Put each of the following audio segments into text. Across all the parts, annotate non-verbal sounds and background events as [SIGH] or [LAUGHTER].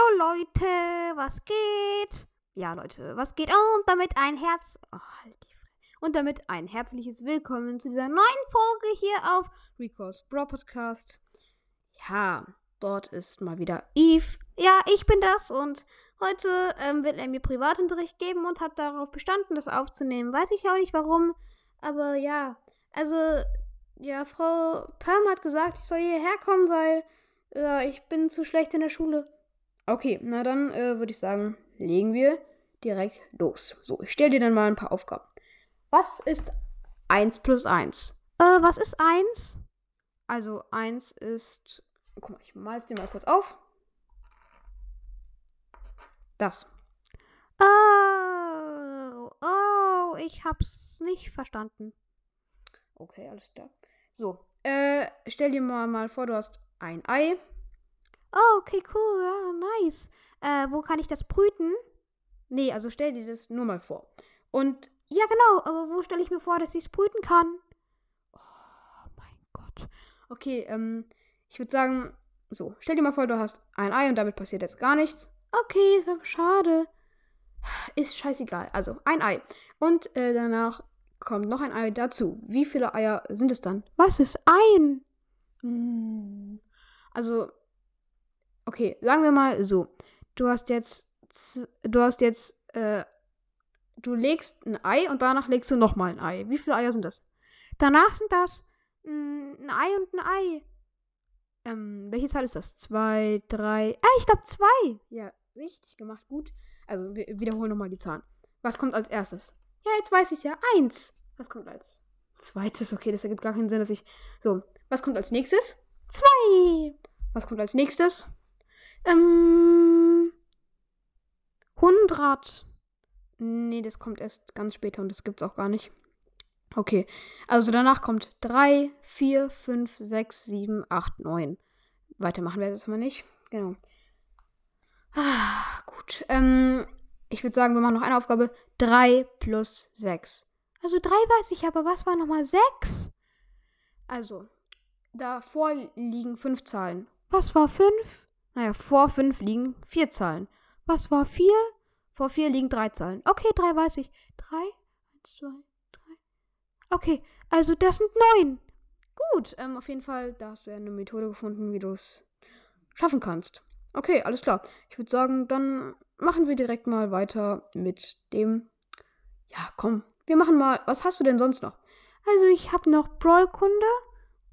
Hallo Leute, was geht? Ja, Leute, was geht? Und damit ein Herz. Oh, halt die Fresse. Und damit ein herzliches Willkommen zu dieser neuen Folge hier auf Rico's Bro Podcast. Ja, dort ist mal wieder Eve. Ja, ich bin das und heute ähm, will er mir Privatunterricht geben und hat darauf bestanden, das aufzunehmen. Weiß ich auch nicht warum, aber ja, also, ja, Frau Perm hat gesagt, ich soll hierher kommen, weil ja, ich bin zu schlecht in der Schule. Okay, na dann äh, würde ich sagen, legen wir direkt los. So, ich stelle dir dann mal ein paar Aufgaben. Was ist 1 plus 1? Äh, was ist 1? Also 1 ist. Guck mal, ich mal es dir mal kurz auf. Das. Oh, oh, ich hab's nicht verstanden. Okay, alles klar. So, äh, stell dir mal, mal vor, du hast ein Ei. Oh, okay, cool, ja, nice. Äh, wo kann ich das brüten? Nee, also stell dir das nur mal vor. Und. Ja, genau, aber wo stelle ich mir vor, dass ich es brüten kann? Oh mein Gott. Okay, ähm, ich würde sagen, so, stell dir mal vor, du hast ein Ei und damit passiert jetzt gar nichts. Okay, ist aber schade. Ist scheißegal. Also, ein Ei. Und äh, danach kommt noch ein Ei dazu. Wie viele Eier sind es dann? Was ist ein? Hm. Also, okay, sagen wir mal so. Du hast jetzt, du hast jetzt, äh, du legst ein Ei und danach legst du nochmal ein Ei. Wie viele Eier sind das? Danach sind das mh, hm, ein Ei und ein Ei. Ähm, welche Zahl ist das? Zwei, drei. Ah, ich glaube zwei. Ja, richtig gemacht, gut. Also, wir wiederholen nochmal die Zahlen. Was kommt als erstes? Ja, jetzt weiß ich es ja. Eins. Was kommt als zweites? Okay, das ergibt gar keinen Sinn, dass ich. So, was kommt als nächstes? Zwei. Was kommt als nächstes? Ähm. 100. Nee, das kommt erst ganz später und das gibt's auch gar nicht. Okay, also danach kommt 3, 4, 5, 6, 7, 8, 9. Weiter machen wir jetzt mal nicht. Genau. Ah, gut. Ähm, ich würde sagen, wir machen noch eine Aufgabe. 3 plus 6. Also 3 weiß ich, aber was war nochmal 6? Also, davor liegen 5 Zahlen. Was war 5? Naja, vor 5 liegen 4 Zahlen. Was war 4? Vor 4 liegen 3 Zahlen. Okay, 3 weiß ich. 3, 1, 2, 3. Okay, also das sind 9. Gut, ähm, auf jeden Fall, da hast du ja eine Methode gefunden, wie du es schaffen kannst. Okay, alles klar. Ich würde sagen, dann machen wir direkt mal weiter mit dem. Ja, komm. Wir machen mal. Was hast du denn sonst noch? Also, ich habe noch Brawlkunde.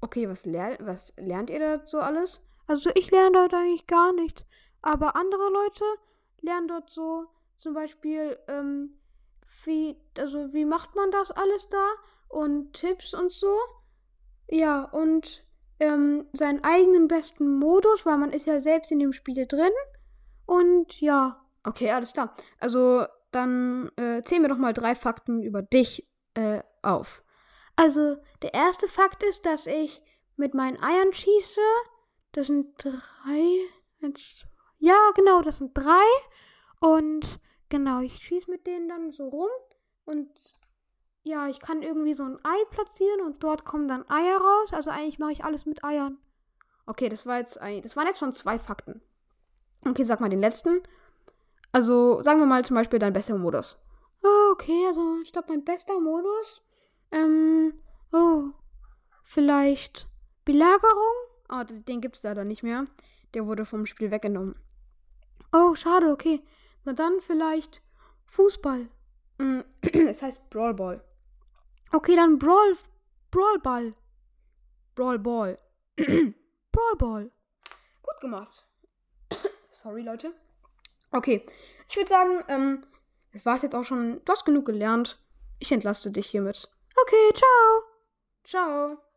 Okay, was, ler was lernt ihr da so alles? Also ich lerne dort eigentlich gar nichts. Aber andere Leute lernen dort so zum Beispiel, ähm, wie, also wie macht man das alles da? Und Tipps und so. Ja, und ähm, seinen eigenen besten Modus, weil man ist ja selbst in dem Spiel drin. Und ja. Okay, alles klar. Also dann äh, zählen wir doch mal drei Fakten über dich äh, auf. Also der erste Fakt ist, dass ich mit meinen Eiern schieße. Das sind drei. Eins, ja, genau, das sind drei. Und genau, ich schieße mit denen dann so rum. Und ja, ich kann irgendwie so ein Ei platzieren und dort kommen dann Eier raus. Also eigentlich mache ich alles mit Eiern. Okay, das war jetzt das waren jetzt schon zwei Fakten. Okay, sag mal den letzten. Also sagen wir mal zum Beispiel dein bester Modus. Oh, okay, also ich glaube mein bester Modus. Ähm, oh, vielleicht Belagerung? Oh, den gibt es leider nicht mehr. Der wurde vom Spiel weggenommen. Oh, schade, okay. Na dann vielleicht Fußball. Mm, [CLEARS THROAT] es heißt Brawlball. Okay, dann Brawl. Brawlball. Brawlball. [CLEARS THROAT] Brawlball. Gut gemacht. [CLEARS THROAT] Sorry, Leute. Okay, ich würde sagen, ähm, es war es jetzt auch schon. Du hast genug gelernt. Ich entlaste dich hiermit. Okay, ciao. Ciao.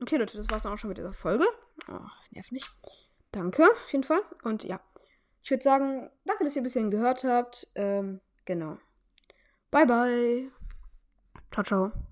Okay, Leute, das war's dann auch schon mit dieser Folge. Oh, nerv nicht. Danke, auf jeden Fall. Und ja, ich würde sagen, danke, dass ihr ein bisschen gehört habt. Ähm, genau. Bye, bye. Ciao, ciao.